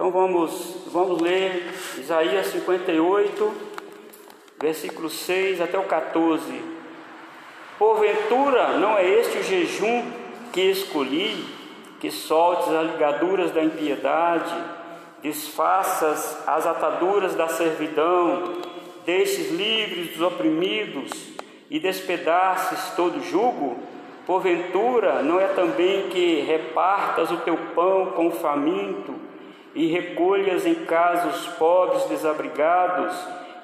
Então vamos, vamos ler Isaías 58, versículo 6 até o 14. Porventura não é este o jejum que escolhi, que soltes as ligaduras da impiedade, desfaças as ataduras da servidão, deixes livres dos oprimidos e despedaces todo jugo? Porventura não é também que repartas o teu pão com o faminto e recolhas em casa os pobres desabrigados,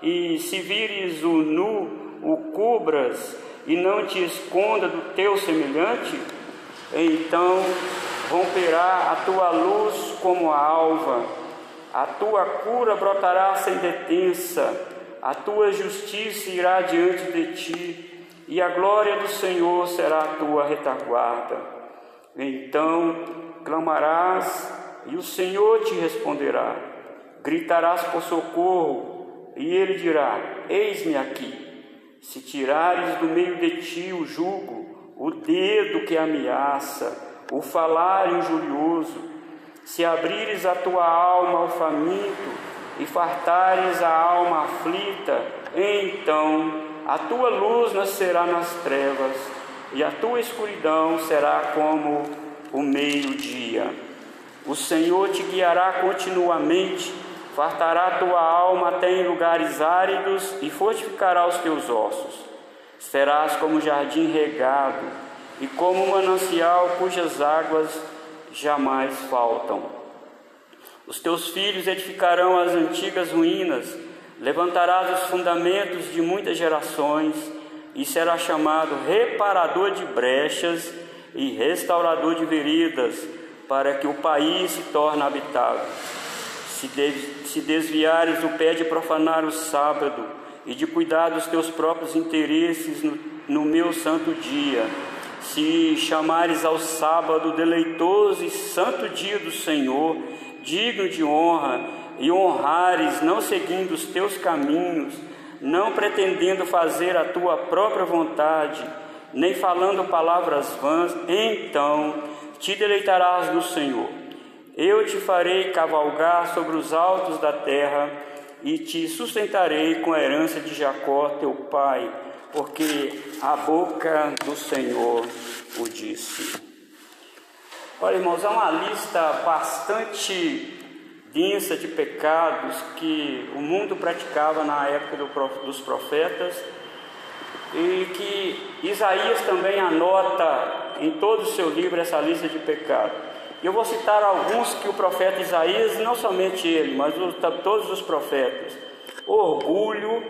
e se vires o nu, o cubras e não te esconda do teu semelhante? Então romperá a tua luz como a alva, a tua cura brotará sem detença, a tua justiça irá diante de ti, e a glória do Senhor será a tua retaguarda. Então clamarás, e o Senhor te responderá. Gritarás por socorro, e ele dirá: Eis-me aqui. Se tirares do meio de ti o jugo, o dedo que ameaça, o falar injurioso, se abrires a tua alma ao faminto e fartares a alma aflita, então a tua luz nascerá nas trevas e a tua escuridão será como o meio-dia. O Senhor te guiará continuamente fartará tua alma até em lugares áridos e fortificará os teus ossos. Serás como jardim regado e como um manancial cujas águas jamais faltam. Os teus filhos edificarão as antigas ruínas, levantarás os fundamentos de muitas gerações e será chamado reparador de brechas e restaurador de veredas, para que o país se torne habitável. Se, de, se desviares o pé de profanar o sábado e de cuidar dos teus próprios interesses no, no meu santo dia, se chamares ao sábado deleitoso e santo dia do Senhor, digno de honra, e honrares, não seguindo os teus caminhos, não pretendendo fazer a tua própria vontade, nem falando palavras vãs, então te deleitarás no Senhor eu te farei cavalgar sobre os altos da terra e te sustentarei com a herança de Jacó, teu pai, porque a boca do Senhor o disse. Olha, irmãos, há uma lista bastante densa de pecados que o mundo praticava na época dos profetas e que Isaías também anota em todo o seu livro essa lista de pecados. Eu vou citar alguns que o profeta Isaías, não somente ele, mas todos os profetas: orgulho,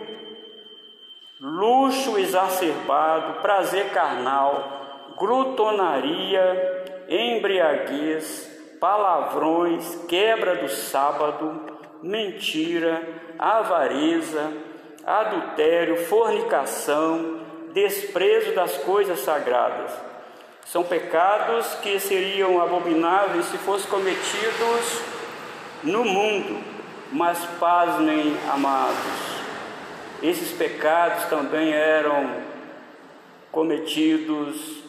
luxo exacerbado, prazer carnal, glutonaria, embriaguez, palavrões, quebra do sábado, mentira, avareza, adultério, fornicação, desprezo das coisas sagradas são pecados que seriam abomináveis se fossem cometidos no mundo, mas pasmem, amados, esses pecados também eram cometidos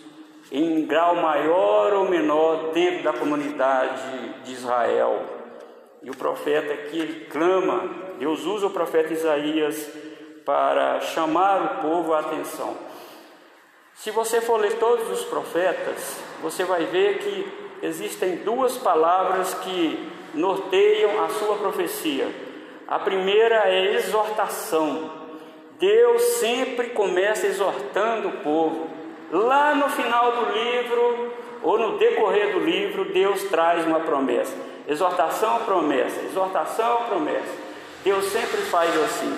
em grau maior ou menor dentro da comunidade de Israel. E o profeta aqui ele clama, Deus usa o profeta Isaías para chamar o povo à atenção. Se você for ler todos os profetas, você vai ver que existem duas palavras que norteiam a sua profecia. A primeira é exortação. Deus sempre começa exortando o povo. Lá no final do livro, ou no decorrer do livro, Deus traz uma promessa. Exortação, promessa. Exortação, promessa. Deus sempre faz assim.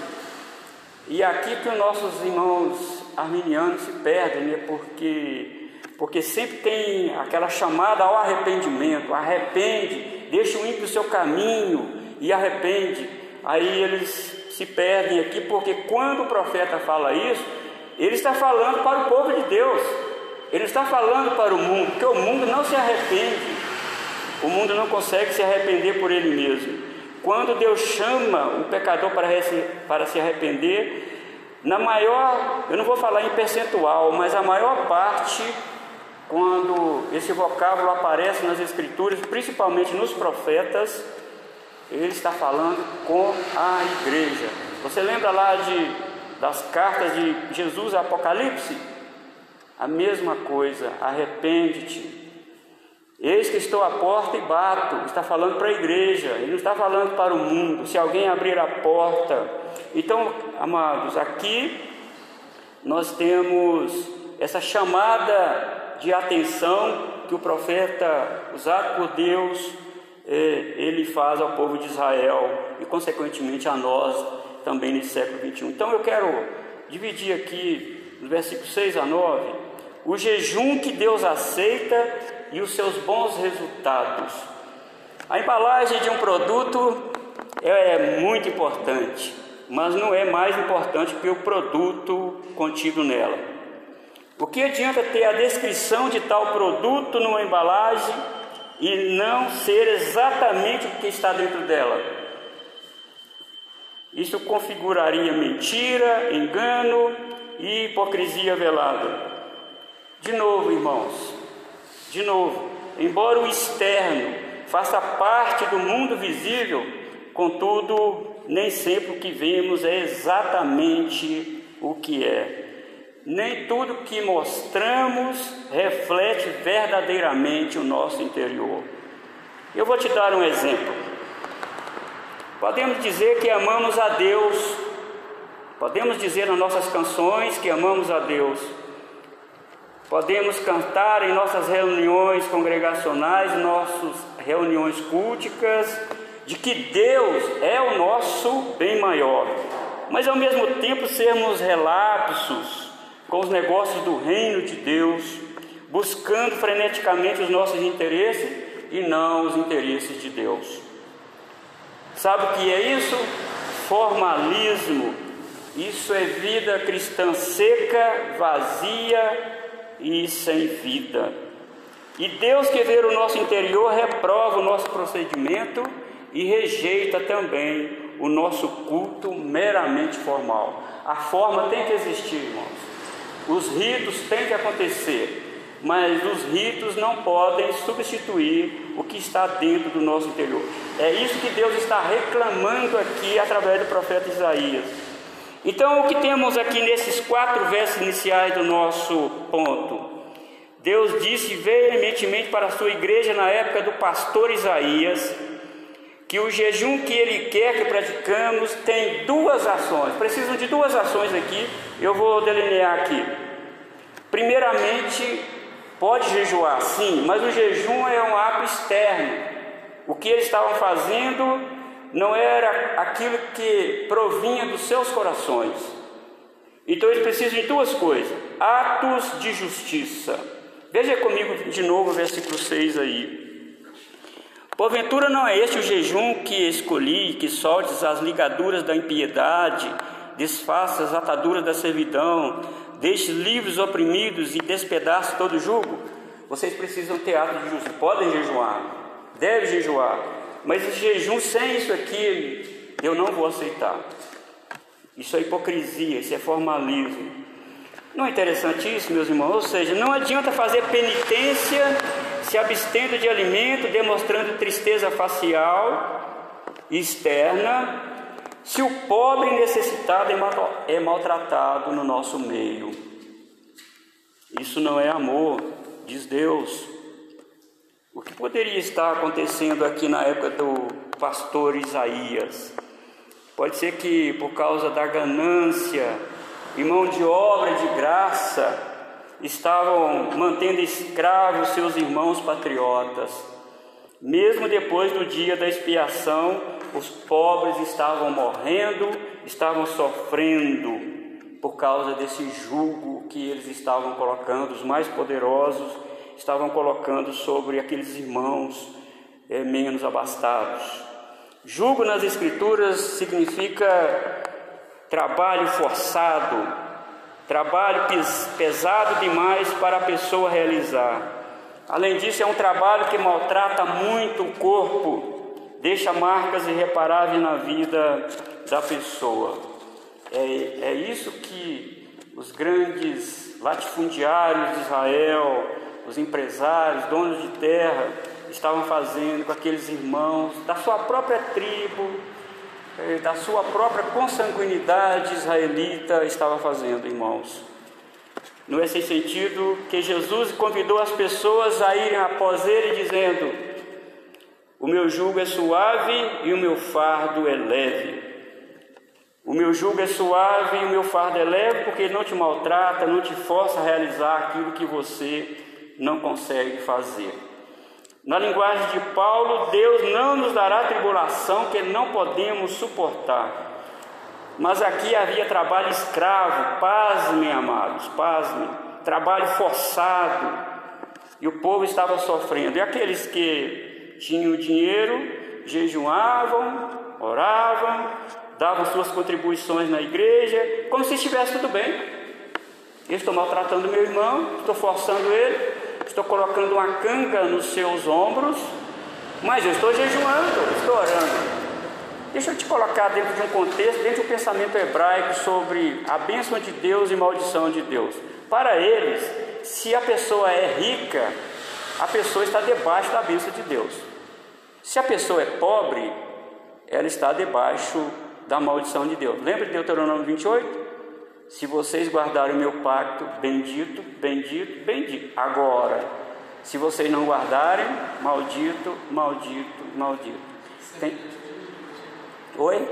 E aqui que os nossos irmãos arminianos se perdem, né? porque, porque sempre tem aquela chamada ao arrependimento, arrepende, deixa o ímpio o seu caminho e arrepende. Aí eles se perdem aqui, porque quando o profeta fala isso, ele está falando para o povo de Deus, ele está falando para o mundo, porque o mundo não se arrepende, o mundo não consegue se arrepender por ele mesmo. Quando Deus chama o pecador para, para se arrepender, na maior, eu não vou falar em percentual, mas a maior parte, quando esse vocábulo aparece nas Escrituras, principalmente nos profetas, ele está falando com a igreja. Você lembra lá de, das cartas de Jesus Apocalipse? A mesma coisa, arrepende-te. Eis que estou à porta e bato. Está falando para a igreja, ele não está falando para o mundo. Se alguém abrir a porta. Então, amados, aqui nós temos essa chamada de atenção que o profeta, usado por Deus, é, ele faz ao povo de Israel e, consequentemente, a nós também nesse século 21. Então, eu quero dividir aqui, no versículo 6 a 9, o jejum que Deus aceita e os seus bons resultados. A embalagem de um produto é muito importante, mas não é mais importante que o produto contido nela. O que adianta ter a descrição de tal produto numa embalagem e não ser exatamente o que está dentro dela? Isso configuraria mentira, engano e hipocrisia velada. De novo, irmãos, de novo, embora o externo faça parte do mundo visível, contudo, nem sempre o que vemos é exatamente o que é. Nem tudo que mostramos reflete verdadeiramente o nosso interior. Eu vou te dar um exemplo. Podemos dizer que amamos a Deus, podemos dizer nas nossas canções que amamos a Deus, Podemos cantar em nossas reuniões congregacionais, nossas reuniões culticas, de que Deus é o nosso bem maior, mas ao mesmo tempo sermos relapsos com os negócios do reino de Deus, buscando freneticamente os nossos interesses e não os interesses de Deus. Sabe o que é isso? Formalismo. Isso é vida cristã seca, vazia, e sem vida. E Deus que vê o nosso interior reprova o nosso procedimento e rejeita também o nosso culto meramente formal. A forma tem que existir, irmãos. Os ritos têm que acontecer, mas os ritos não podem substituir o que está dentro do nosso interior. É isso que Deus está reclamando aqui através do profeta Isaías. Então, o que temos aqui nesses quatro versos iniciais do nosso ponto? Deus disse veementemente para a sua igreja na época do pastor Isaías que o jejum que ele quer que praticamos tem duas ações. Precisam de duas ações aqui, eu vou delinear aqui. Primeiramente, pode jejuar, sim, mas o jejum é um ato externo. O que eles estavam fazendo não era aquilo que provinha dos seus corações. Então eles precisam de duas coisas: atos de justiça. Veja comigo de novo o versículo 6 aí. Porventura não é este o jejum que escolhi, que soltes as ligaduras da impiedade, desfaça as ataduras da servidão, deixe livres oprimidos e despedace todo jugo? Vocês precisam ter atos de justiça, podem jejuar, devem jejuar, mas esse jejum sem isso aqui, eu não vou aceitar. Isso é hipocrisia, isso é formalismo. Não é interessante isso, meus irmãos? Ou seja, não adianta fazer penitência se abstendo de alimento, demonstrando tristeza facial externa, se o pobre necessitado é, é maltratado no nosso meio. Isso não é amor, diz Deus. O que poderia estar acontecendo aqui na época do pastor Isaías? Pode ser que por causa da ganância e mão de obra de graça estavam mantendo escravos seus irmãos patriotas. Mesmo depois do dia da expiação, os pobres estavam morrendo, estavam sofrendo por causa desse jugo que eles estavam colocando, os mais poderosos estavam colocando sobre aqueles irmãos é, menos abastados. Julgo nas Escrituras significa trabalho forçado, trabalho pesado demais para a pessoa realizar. Além disso, é um trabalho que maltrata muito o corpo, deixa marcas irreparáveis na vida da pessoa. É, é isso que os grandes latifundiários de Israel, os empresários, donos de terra, estavam fazendo com aqueles irmãos da sua própria tribo, da sua própria consanguinidade israelita, estava fazendo, irmãos. No esse sentido que Jesus convidou as pessoas a irem após ele, dizendo: O meu jugo é suave e o meu fardo é leve. O meu jugo é suave e o meu fardo é leve, porque ele não te maltrata, não te força a realizar aquilo que você não consegue fazer. Na linguagem de Paulo, Deus não nos dará tribulação que não podemos suportar. Mas aqui havia trabalho escravo, pasmem, amados, pasmem, trabalho forçado, e o povo estava sofrendo. E aqueles que tinham dinheiro, jejuavam, oravam, davam suas contribuições na igreja, como se estivesse tudo bem. Eu estou maltratando meu irmão, estou forçando ele, estou colocando uma canga nos seus ombros, mas eu estou jejuando, estou orando. Deixa eu te colocar dentro de um contexto, dentro de um pensamento hebraico sobre a bênção de Deus e maldição de Deus. Para eles, se a pessoa é rica, a pessoa está debaixo da bênção de Deus. Se a pessoa é pobre, ela está debaixo da maldição de Deus. Lembra de Deuteronômio 28? Se vocês guardarem o meu pacto, bendito, bendito, bendito. Agora, se vocês não guardarem, maldito, maldito, maldito. Tem... Oi?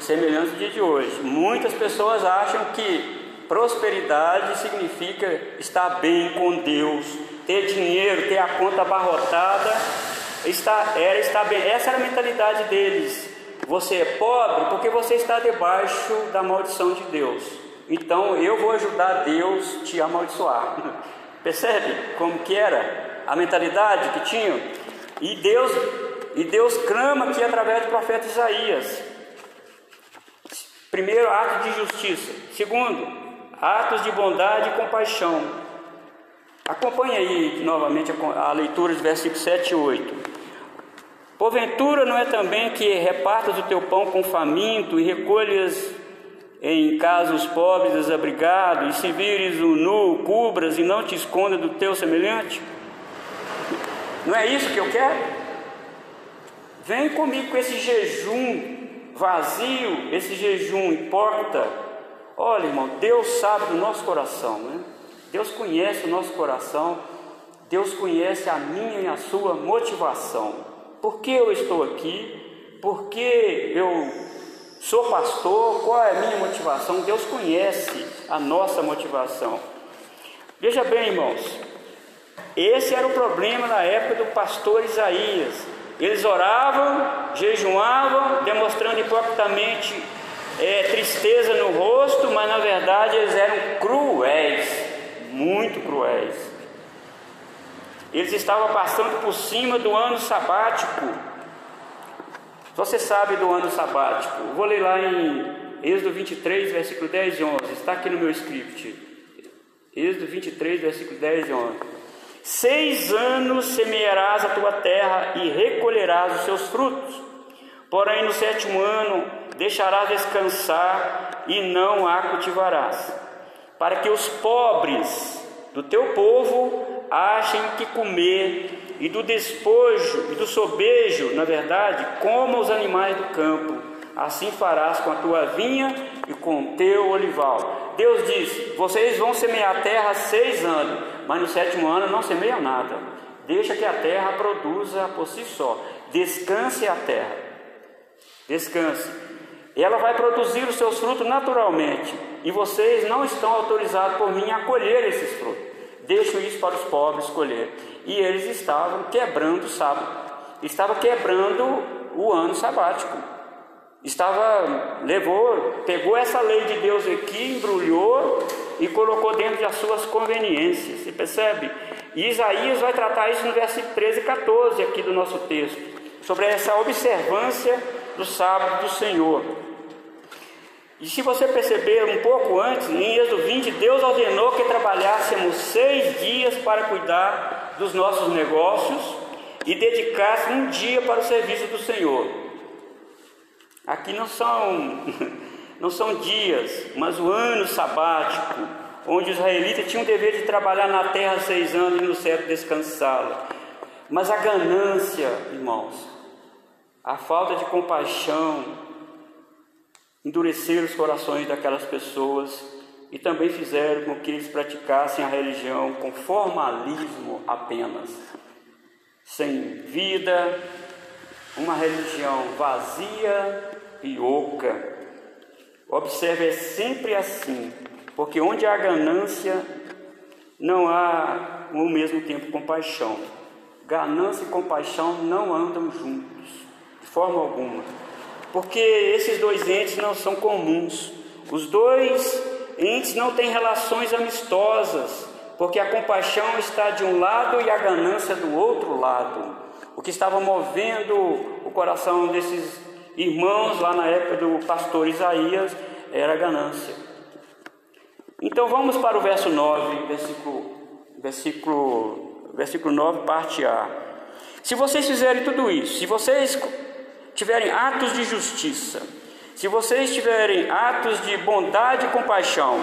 Semelhante ao dia de hoje. Muitas pessoas acham que prosperidade significa estar bem com Deus, ter dinheiro, ter a conta abarrotada, estar, era estar bem. Essa era a mentalidade deles. Você é pobre porque você está debaixo da maldição de Deus. Então eu vou ajudar Deus te amaldiçoar. Percebe como que era a mentalidade que tinham? E Deus e Deus clama aqui através do profeta Isaías. Primeiro, ato de justiça. Segundo, atos de bondade e compaixão. Acompanhe aí novamente a leitura dos versículos 7 e 8. Porventura não é também que repartas o teu pão com faminto e recolhas em casa os pobres desabrigados, e se vires o nu, cubras e não te esconda do teu semelhante? Não é isso que eu quero? Vem comigo com esse jejum vazio, esse jejum hipócrita. Olha, irmão, Deus sabe do nosso coração, né? Deus conhece o nosso coração, Deus conhece a minha e a sua motivação. Por que eu estou aqui? Por que eu sou pastor? Qual é a minha motivação? Deus conhece a nossa motivação. Veja bem, irmãos, esse era o problema na época do pastor Isaías. Eles oravam, jejuavam, demonstrando hipocritamente é, tristeza no rosto, mas na verdade eles eram cruéis, muito cruéis. Eles estavam passando por cima do ano sabático. Você sabe do ano sabático. Vou ler lá em Êxodo 23, versículo 10 e 11. Está aqui no meu script. Êxodo 23, versículo 10 e 11. Seis anos semearás a tua terra e recolherás os seus frutos. Porém, no sétimo ano deixarás descansar e não a cultivarás, para que os pobres do teu povo achem que comer, e do despojo e do sobejo, na verdade, coma os animais do campo. Assim farás com a tua vinha e com o teu olival. Deus disse: Vocês vão semear a terra seis anos, mas no sétimo ano não semeiam nada. Deixa que a terra produza por si só. Descanse a terra. Descanse. Ela vai produzir os seus frutos naturalmente. E vocês não estão autorizados por mim a colher esses frutos deixo isso para os pobres escolher. E eles estavam quebrando o sábado, estavam quebrando o ano sabático. Estava, levou, pegou essa lei de Deus aqui, embrulhou e colocou dentro das suas conveniências. Você percebe? E Isaías vai tratar isso no versículo 13 e 14 aqui do nosso texto, sobre essa observância do sábado do Senhor. E se você perceber um pouco antes, em Êxodo 20, Deus ordenou que trabalhássemos seis dias para cuidar dos nossos negócios e dedicasse um dia para o serviço do Senhor. Aqui não são, não são dias, mas o ano sabático, onde os israelitas tinham o dever de trabalhar na terra seis anos e no céu descansá-la. Mas a ganância, irmãos, a falta de compaixão, endureceram os corações daquelas pessoas e também fizeram com que eles praticassem a religião com formalismo apenas, sem vida, uma religião vazia e oca. Observe, é sempre assim, porque onde há ganância, não há ao mesmo tempo compaixão. Ganância e compaixão não andam juntos, de forma alguma, porque esses dois entes não são comuns. Os dois entes não têm relações amistosas, porque a compaixão está de um lado e a ganância do outro lado. O que estava movendo o coração desses irmãos lá na época do pastor Isaías era a ganância. Então vamos para o verso 9, versículo, versículo, versículo 9, parte A. Se vocês fizerem tudo isso, se vocês tiverem atos de justiça, se vocês tiverem atos de bondade e compaixão,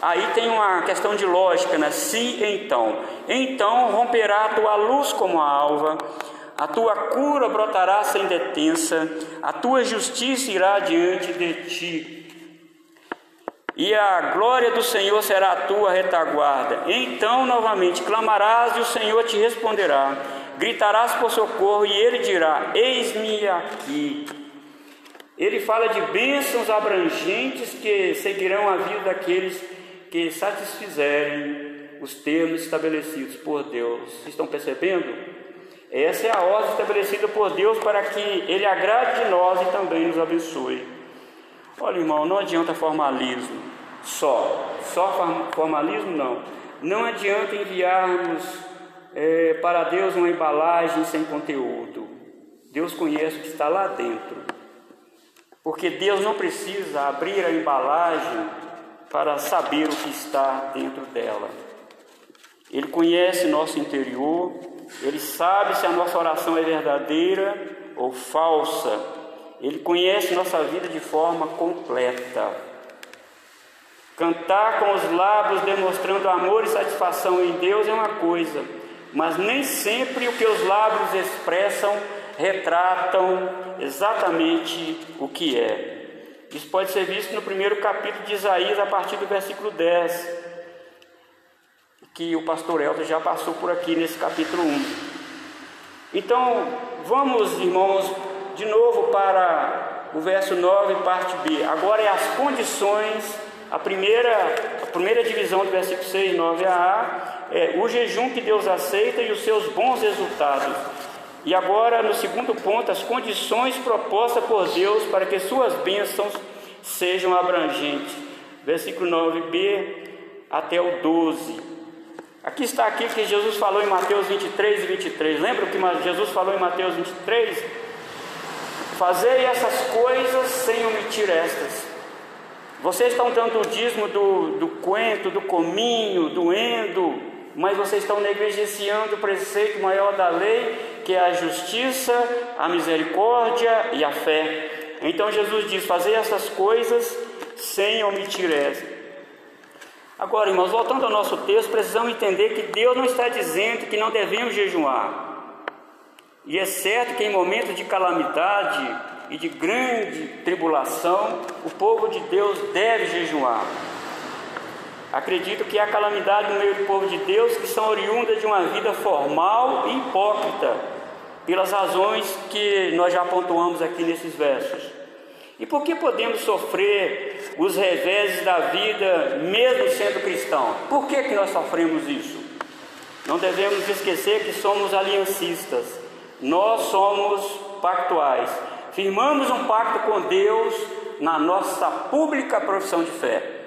aí tem uma questão de lógica, né? Se então, então romperá a tua luz como a alva, a tua cura brotará sem detença, a tua justiça irá diante de ti. E a glória do Senhor será a tua retaguarda. Então, novamente, clamarás e o Senhor te responderá. Gritarás por socorro e ele dirá: Eis-me aqui. Ele fala de bênçãos abrangentes que seguirão a vida daqueles que satisfizerem os termos estabelecidos por Deus. Estão percebendo? Essa é a ordem estabelecida por Deus para que Ele agrade de nós e também nos abençoe. Olha, irmão, não adianta formalismo só. Só formalismo não. Não adianta enviarmos é, para Deus uma embalagem sem conteúdo. Deus conhece o que está lá dentro. Porque Deus não precisa abrir a embalagem para saber o que está dentro dela. Ele conhece nosso interior, ele sabe se a nossa oração é verdadeira ou falsa. Ele conhece nossa vida de forma completa. Cantar com os lábios demonstrando amor e satisfação em Deus é uma coisa, mas nem sempre o que os lábios expressam retratam exatamente o que é. Isso pode ser visto no primeiro capítulo de Isaías, a partir do versículo 10, que o pastor Elton já passou por aqui nesse capítulo 1. Então, vamos, irmãos, de novo para o verso 9, parte B. Agora é as condições, a primeira, a primeira divisão do versículo 6, 9 a A, é o jejum que Deus aceita e os seus bons resultados. E agora, no segundo ponto, as condições propostas por Deus para que suas bênçãos sejam abrangentes. Versículo 9b até o 12. Aqui está aqui que Jesus falou em Mateus 23 e 23. Lembra o que Jesus falou em Mateus 23? Fazei essas coisas sem omitir estas. Vocês estão dando o dízimo do, do coentro, do cominho, do endo, mas vocês estão negligenciando o preceito maior da lei, que é a justiça, a misericórdia e a fé. Então Jesus diz: fazer essas coisas sem omitir essa. Agora, irmãos, voltando ao nosso texto, precisamos entender que Deus não está dizendo que não devemos jejuar. E é certo que em momentos de calamidade e de grande tribulação, o povo de Deus deve jejuar. Acredito que há calamidade no meio do povo de Deus que são oriundas de uma vida formal e hipócrita, pelas razões que nós já pontuamos aqui nesses versos. E por que podemos sofrer os reveses da vida mesmo sendo cristão? Por que, que nós sofremos isso? Não devemos esquecer que somos aliancistas, nós somos pactuais, firmamos um pacto com Deus na nossa pública profissão de fé.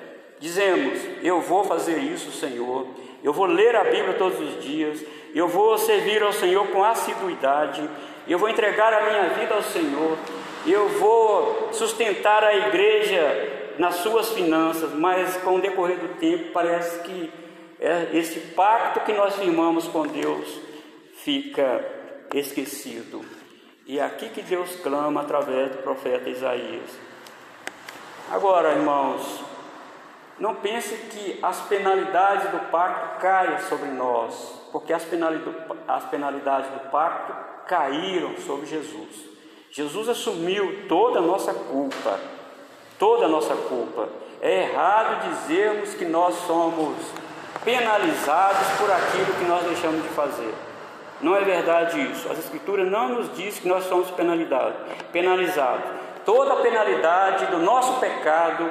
Dizemos: Eu vou fazer isso, Senhor. Eu vou ler a Bíblia todos os dias. Eu vou servir ao Senhor com assiduidade. Eu vou entregar a minha vida ao Senhor. Eu vou sustentar a igreja nas suas finanças. Mas com o decorrer do tempo, parece que é esse pacto que nós firmamos com Deus fica esquecido. E é aqui que Deus clama através do profeta Isaías. Agora, irmãos, não pense que as penalidades do pacto caem sobre nós, porque as penalidades do pacto caíram sobre Jesus. Jesus assumiu toda a nossa culpa, toda a nossa culpa. É errado dizermos que nós somos penalizados por aquilo que nós deixamos de fazer. Não é verdade isso. As Escrituras não nos diz que nós somos penalizados. Toda a penalidade do nosso pecado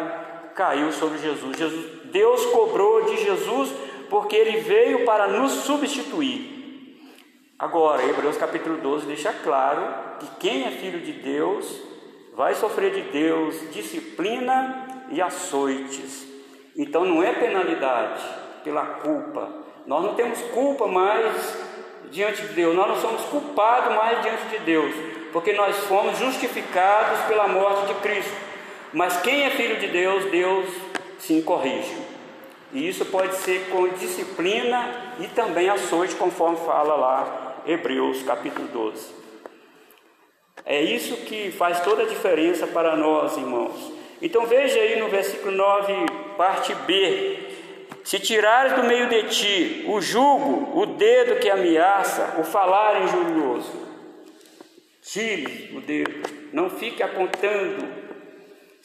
caiu sobre Jesus. Jesus. Deus cobrou de Jesus porque ele veio para nos substituir. Agora, Hebreus capítulo 12 deixa claro que quem é filho de Deus vai sofrer de Deus disciplina e açoites. Então não é penalidade pela culpa. Nós não temos culpa mais diante de Deus, nós não somos culpados mais diante de Deus, porque nós fomos justificados pela morte de Cristo. Mas quem é filho de Deus, Deus sim corrige. E isso pode ser com disciplina e também açoite, conforme fala lá Hebreus capítulo 12. É isso que faz toda a diferença para nós, irmãos. Então veja aí no versículo 9, parte B. Se tirares do meio de ti o jugo, o dedo que ameaça, o falar injurioso, tire o dedo, não fique apontando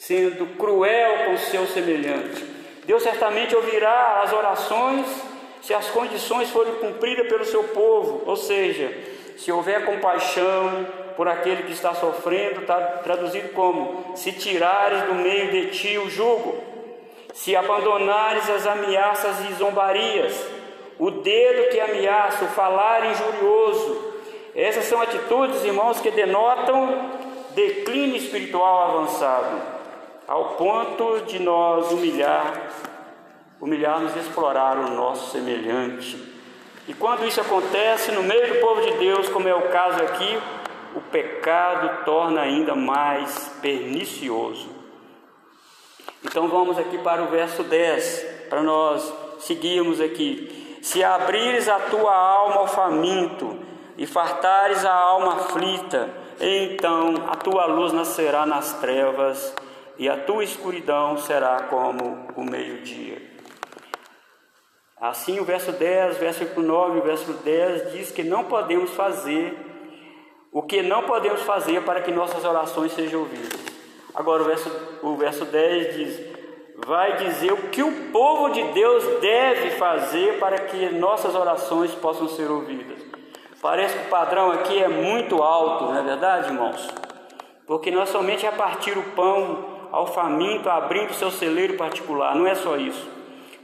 sendo cruel com seu semelhante. Deus certamente ouvirá as orações se as condições forem cumpridas pelo seu povo, ou seja, se houver compaixão por aquele que está sofrendo, está traduzido como: se tirares do meio de ti o jugo, se abandonares as ameaças e zombarias, o dedo que ameaça, o falar injurioso. Essas são atitudes, irmãos, que denotam declínio espiritual avançado ao ponto de nós humilhar, humilharmos e explorar o nosso semelhante. E quando isso acontece no meio do povo de Deus, como é o caso aqui, o pecado torna ainda mais pernicioso. Então vamos aqui para o verso 10, para nós seguirmos aqui. Se abrires a tua alma ao faminto e fartares a alma aflita, então a tua luz nascerá nas trevas e a tua escuridão será como o meio-dia. Assim, o verso 10, versículo 9 o verso 10 diz que não podemos fazer o que não podemos fazer para que nossas orações sejam ouvidas. Agora, o verso, o verso 10 diz: vai dizer o que o povo de Deus deve fazer para que nossas orações possam ser ouvidas. Parece que o padrão aqui é muito alto, não é verdade, irmãos? Porque nós somente a partir o pão ao faminto abrindo seu celeiro particular. Não é só isso,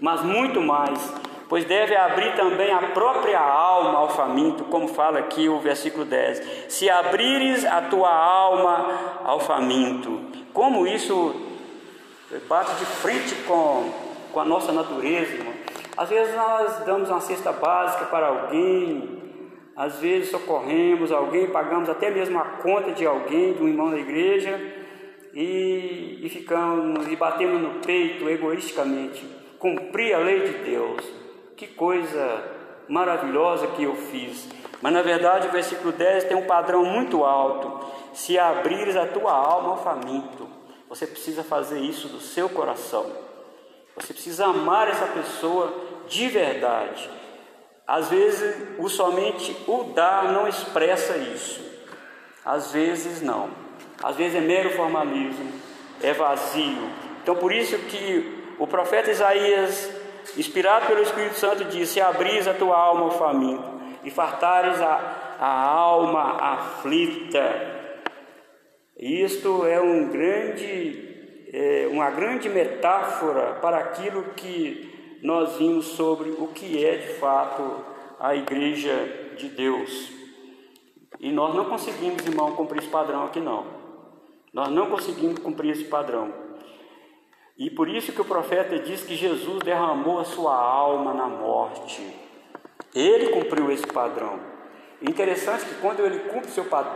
mas muito mais, pois deve abrir também a própria alma ao faminto, como fala aqui o versículo 10. Se abrires a tua alma ao faminto, como isso bate de frente com, com a nossa natureza, irmão. Às vezes nós damos uma cesta básica para alguém, às vezes socorremos alguém, pagamos até mesmo a conta de alguém, de um irmão da igreja, e, e ficamos e batemos no peito egoisticamente. Cumprir a lei de Deus. Que coisa maravilhosa que eu fiz. Mas na verdade o versículo 10 tem um padrão muito alto. Se abrires a tua alma ao faminto, você precisa fazer isso do seu coração. Você precisa amar essa pessoa de verdade. Às vezes, o somente o dar não expressa isso. Às vezes, não às vezes é mero formalismo, é vazio. Então, por isso que o profeta Isaías, inspirado pelo Espírito Santo, disse: Abris a tua alma faminto e fartares a, a alma aflita. Isto é um grande, é, uma grande metáfora para aquilo que nós vimos sobre o que é de fato a igreja de Deus. E nós não conseguimos, irmão, cumprir esse padrão aqui não. Nós não conseguimos cumprir esse padrão. E por isso que o profeta diz que Jesus derramou a sua alma na morte. Ele cumpriu esse padrão. Interessante que quando ele cumpre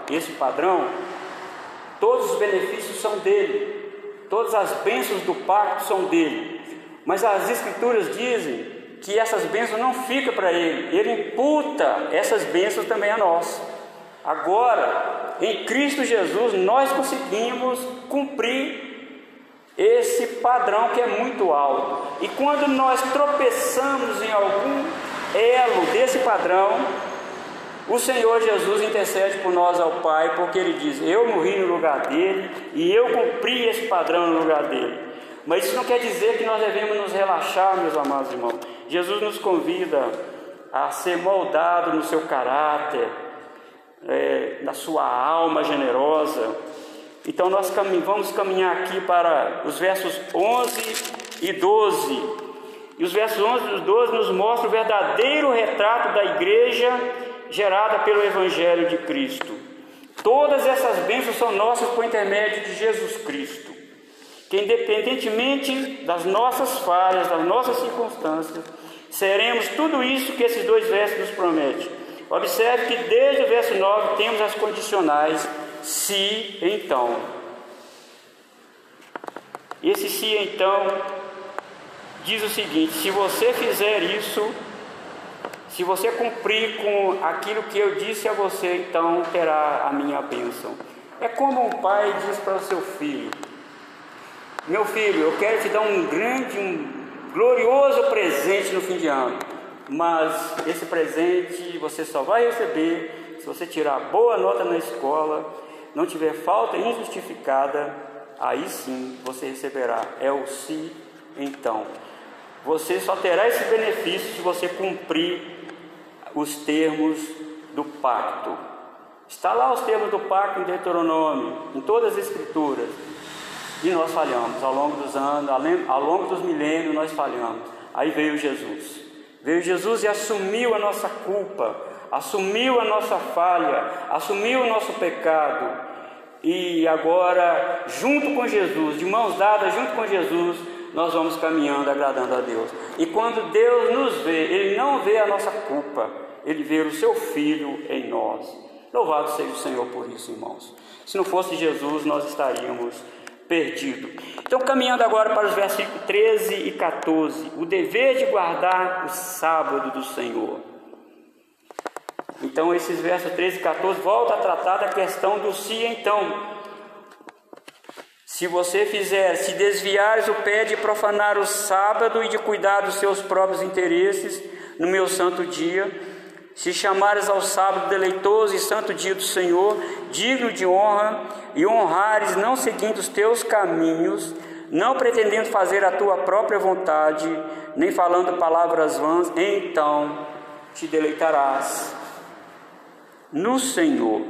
esse padrão, todos os benefícios são dele, todas as bênçãos do pacto são dele. Mas as escrituras dizem que essas bênçãos não ficam para ele, ele imputa essas bênçãos também a nós. Agora, em Cristo Jesus, nós conseguimos cumprir esse padrão que é muito alto. E quando nós tropeçamos em algum elo desse padrão, o Senhor Jesus intercede por nós ao Pai, porque Ele diz: Eu morri no lugar dele e eu cumpri esse padrão no lugar dele. Mas isso não quer dizer que nós devemos nos relaxar, meus amados irmãos. Jesus nos convida a ser moldado no seu caráter, é, na sua alma generosa. Então nós vamos caminhar aqui para os versos 11 e 12. E os versos 11 e 12 nos mostram o verdadeiro retrato da igreja gerada pelo Evangelho de Cristo. Todas essas bênçãos são nossas por intermédio de Jesus Cristo, que independentemente das nossas falhas, das nossas circunstâncias, seremos tudo isso que esses dois versos nos prometem. Observe que desde o verso 9 temos as condicionais se então. Esse se então diz o seguinte: se você fizer isso, se você cumprir com aquilo que eu disse a você, então terá a minha bênção. É como um pai diz para o seu filho: Meu filho, eu quero te dar um grande, um glorioso presente no fim de ano, mas esse presente você só vai receber se você tirar boa nota na escola, não tiver falta injustificada, aí sim você receberá. É o se então. Você só terá esse benefício se você cumprir os termos do pacto. Está lá os termos do pacto em Deuteronômio, em todas as escrituras. E nós falhamos ao longo dos anos, ao longo dos milênios nós falhamos. Aí veio Jesus. Veio Jesus e assumiu a nossa culpa, assumiu a nossa falha, assumiu o nosso pecado. E agora, junto com Jesus, de mãos dadas, junto com Jesus, nós vamos caminhando agradando a Deus. E quando Deus nos vê, Ele não vê a nossa culpa, Ele vê o seu Filho em nós. Louvado seja o Senhor por isso, irmãos. Se não fosse Jesus, nós estaríamos perdidos. Então, caminhando agora para os versículos 13 e 14, o dever de guardar o sábado do Senhor. Então, esses versos 13 e 14 voltam a tratar da questão do se então. Se você fizer, se desviares o pé de profanar o sábado e de cuidar dos seus próprios interesses no meu santo dia, se chamares ao sábado deleitoso e santo dia do Senhor, digno de honra, e honrares não seguindo os teus caminhos, não pretendendo fazer a tua própria vontade, nem falando palavras vãs, então te deleitarás no Senhor.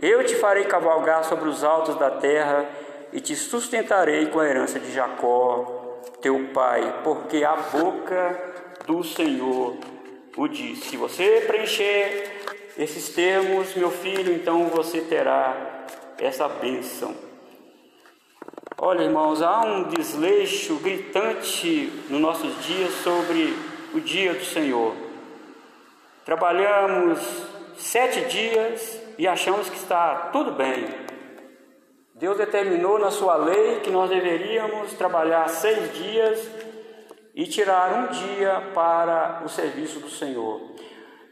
Eu te farei cavalgar sobre os altos da terra e te sustentarei com a herança de Jacó, teu pai, porque a boca do Senhor o disse. Se você preencher esses termos, meu filho, então você terá essa bênção. Olha, irmãos, há um desleixo gritante nos nossos dias sobre o dia do Senhor. Trabalhamos sete dias e achamos que está tudo bem. Deus determinou na sua lei que nós deveríamos trabalhar seis dias e tirar um dia para o serviço do Senhor.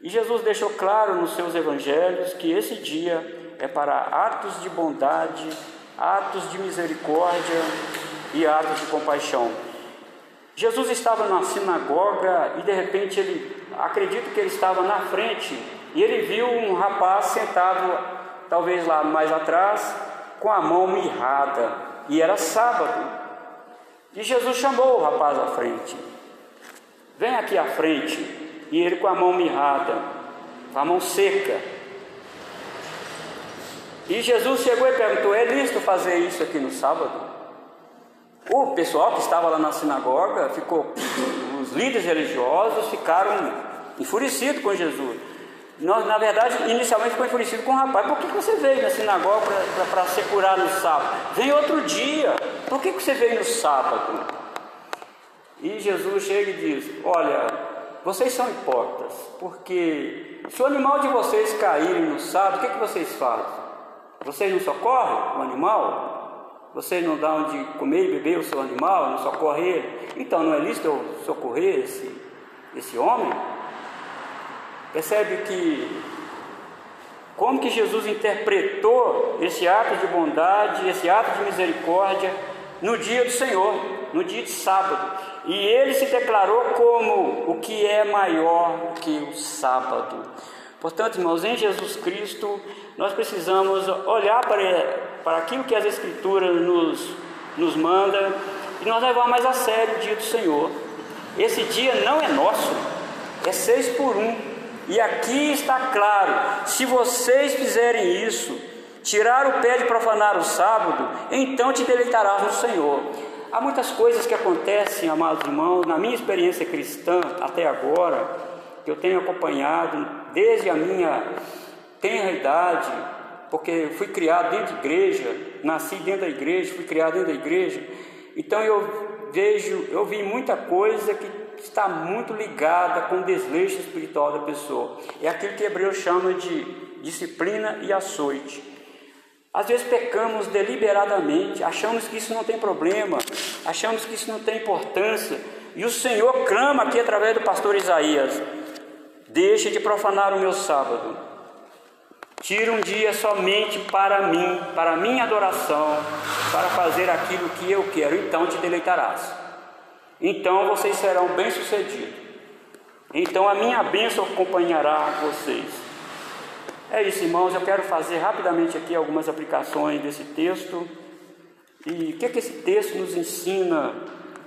E Jesus deixou claro nos seus evangelhos que esse dia é para atos de bondade, atos de misericórdia e atos de compaixão. Jesus estava na sinagoga e de repente ele, acredito que ele estava na frente e ele viu um rapaz sentado, talvez lá mais atrás, com a mão mirrada, e era sábado. E Jesus chamou o rapaz à frente. Vem aqui à frente. E ele com a mão mirrada, com a mão seca. E Jesus chegou e perguntou: É lícito fazer isso aqui no sábado? O pessoal que estava lá na sinagoga ficou, os líderes religiosos ficaram enfurecidos com Jesus. Nós, na verdade, inicialmente ficou enfurecido com o rapaz. Por que, que você veio na sinagoga para ser curado no sábado? Vem outro dia. Por que, que você veio no sábado? E Jesus chega e diz: Olha, vocês são hipócritas, porque se o animal de vocês caírem no sábado, o que, que vocês fazem? Vocês não socorrem o animal? Vocês não dão de comer e beber o seu animal, não socorrem ele? Então não é lícito eu socorrer esse, esse homem? Percebe que como que Jesus interpretou esse ato de bondade, esse ato de misericórdia no dia do Senhor, no dia de sábado. E ele se declarou como o que é maior que o sábado. Portanto, irmãos, em Jesus Cristo, nós precisamos olhar para, para aquilo que as Escrituras nos, nos manda e nós levar mais a sério o dia do Senhor. Esse dia não é nosso, é seis por um. E aqui está claro: se vocês fizerem isso, tirar o pé de profanar o sábado, então te deleitarás no Senhor. Há muitas coisas que acontecem, amados irmãos, na minha experiência cristã até agora, que eu tenho acompanhado desde a minha tenra idade, porque fui criado dentro de igreja, nasci dentro da igreja, fui criado dentro da igreja. Então eu vejo, eu vi muita coisa que está muito ligada com o desleixo espiritual da pessoa. É aquilo que Hebreu chama de disciplina e açoite. Às vezes pecamos deliberadamente, achamos que isso não tem problema, achamos que isso não tem importância, e o Senhor clama aqui através do pastor Isaías: Deixe de profanar o meu sábado, tira um dia somente para mim, para minha adoração, para fazer aquilo que eu quero, então te deleitarás. Então vocês serão bem-sucedidos. Então a minha bênção acompanhará vocês. É isso, irmãos. Eu quero fazer rapidamente aqui algumas aplicações desse texto. E o que, é que esse texto nos ensina?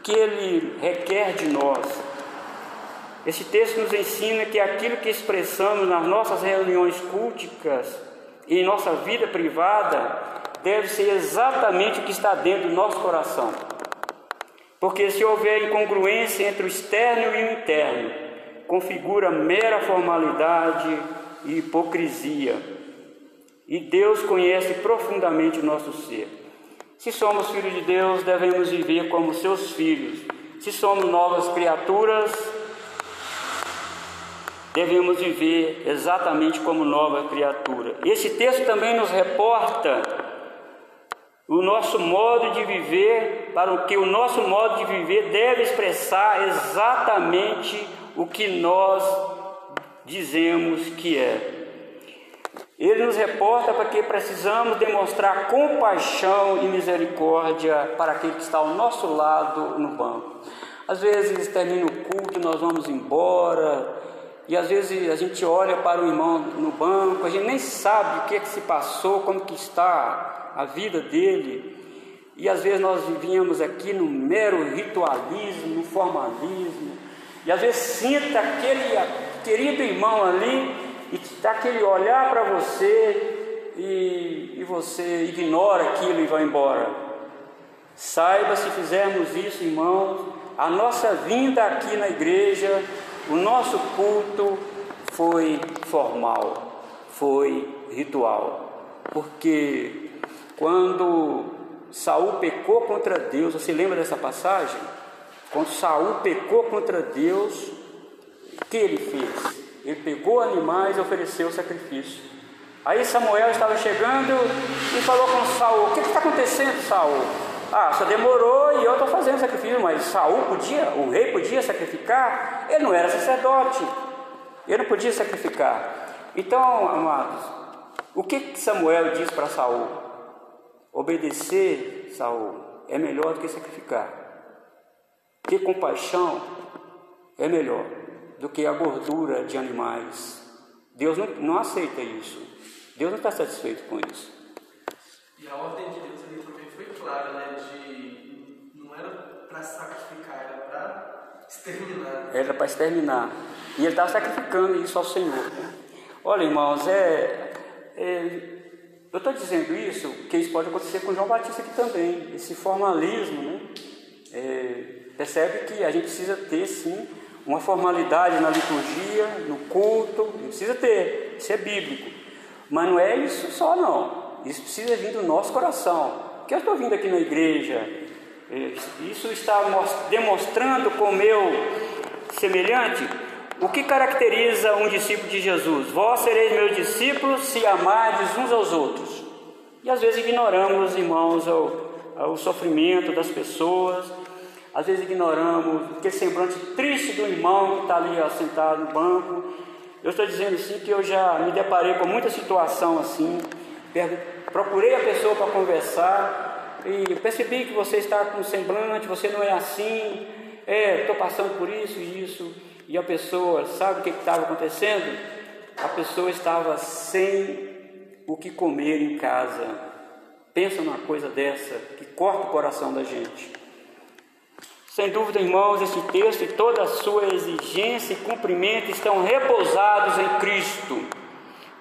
Que ele requer de nós? Esse texto nos ensina que aquilo que expressamos nas nossas reuniões culticas e em nossa vida privada deve ser exatamente o que está dentro do nosso coração. Porque se houver incongruência entre o externo e o interno, configura mera formalidade e hipocrisia. E Deus conhece profundamente o nosso ser. Se somos filhos de Deus, devemos viver como seus filhos. Se somos novas criaturas, devemos viver exatamente como nova criatura. Esse texto também nos reporta o nosso modo de viver, para o que o nosso modo de viver deve expressar exatamente o que nós dizemos que é. Ele nos reporta para que precisamos demonstrar compaixão e misericórdia para aquele que está ao nosso lado no banco. Às vezes termina o culto, nós vamos embora, e às vezes a gente olha para o irmão no banco, a gente nem sabe o que, é que se passou, como que está a vida dele. E às vezes nós vivíamos aqui no mero ritualismo, no formalismo, e às vezes sinta aquele querido irmão ali e dá aquele olhar para você e, e você ignora aquilo e vai embora. Saiba se fizermos isso, irmãos, a nossa vinda aqui na igreja, o nosso culto foi formal, foi ritual. Porque quando Saul pecou contra Deus, você lembra dessa passagem? Quando Saul pecou contra Deus, o que ele fez? Ele pegou animais e ofereceu sacrifício. Aí Samuel estava chegando e falou com Saul: O que está acontecendo, Saul? Ah, só demorou e eu estou fazendo sacrifício, mas Saul podia, o rei podia sacrificar, ele não era sacerdote, ele não podia sacrificar. Então, amados, o que Samuel diz para Saul? Obedecer, Saul, é melhor do que sacrificar. Ter compaixão é melhor do que a gordura de animais. Deus não, não aceita isso. Deus não está satisfeito com isso. E a ordem de Deus clara, né? De não era para sacrificar, era para exterminar. Era para exterminar. E ele estava sacrificando isso ao Senhor. Olha, irmãos, é, é eu estou dizendo isso, que isso pode acontecer com João Batista aqui também. Esse formalismo, né? É, percebe que a gente precisa ter, sim, uma formalidade na liturgia, no culto, não precisa ter, isso é bíblico. Mas não é isso só não, isso precisa vir do nosso coração. Que eu estou vindo aqui na igreja, é, isso está demonstrando com meu semelhante o que caracteriza um discípulo de Jesus. Vós sereis meus discípulos se amardes uns aos outros. E às vezes ignoramos, irmãos, o, o sofrimento das pessoas, às vezes ignoramos aquele semblante triste do irmão que está ali ó, sentado no banco. Eu estou dizendo assim que eu já me deparei com muita situação assim, procurei a pessoa para conversar e percebi que você está com semblante, você não é assim, é, estou passando por isso e isso, e a pessoa, sabe o que estava acontecendo? A pessoa estava sem o que comer em casa. Pensa numa coisa dessa que corta o coração da gente. Sem dúvida, irmãos, esse texto e toda a sua exigência e cumprimento estão repousados em Cristo.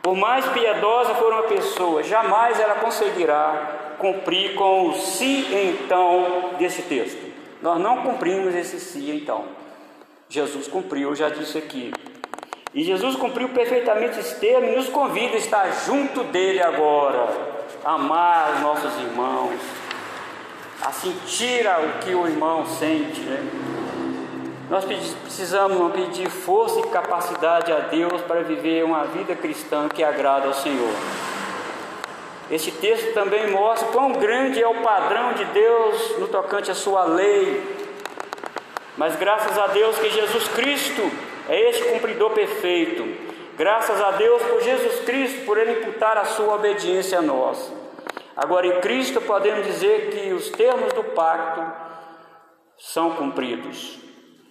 Por mais piedosa for uma pessoa, jamais ela conseguirá cumprir com o se então desse texto. Nós não cumprimos esse se então. Jesus cumpriu, eu já disse aqui. E Jesus cumpriu perfeitamente esse termo e nos convida a estar junto dele agora, amar os nossos irmãos, a sentir o que o irmão sente. Né? Nós precisamos pedir força e capacidade a Deus para viver uma vida cristã que agrada ao Senhor. Este texto também mostra quão grande é o padrão de Deus no tocante à sua lei. Mas graças a Deus que Jesus Cristo é este cumpridor perfeito. Graças a Deus por Jesus Cristo, por Ele imputar a sua obediência a nós. Agora, em Cristo, podemos dizer que os termos do pacto são cumpridos.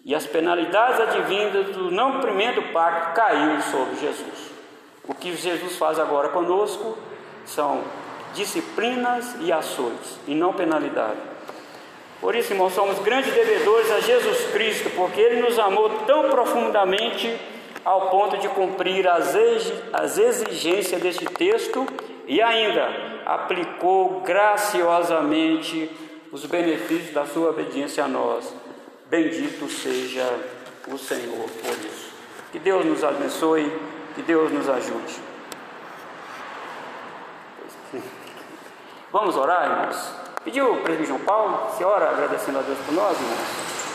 E as penalidades advindas do não cumprimento do pacto caiu sobre Jesus. O que Jesus faz agora conosco são disciplinas e ações, e não penalidade. Por isso, irmãos, somos grandes devedores a Jesus Cristo, porque Ele nos amou tão profundamente ao ponto de cumprir as exigências deste texto e ainda aplicou graciosamente os benefícios da sua obediência a nós. Bendito seja o Senhor por isso. Que Deus nos abençoe, que Deus nos ajude. Vamos orar, irmãos? Pediu o presbítero João Paulo, se ora agradecendo a Deus por nós, irmãos?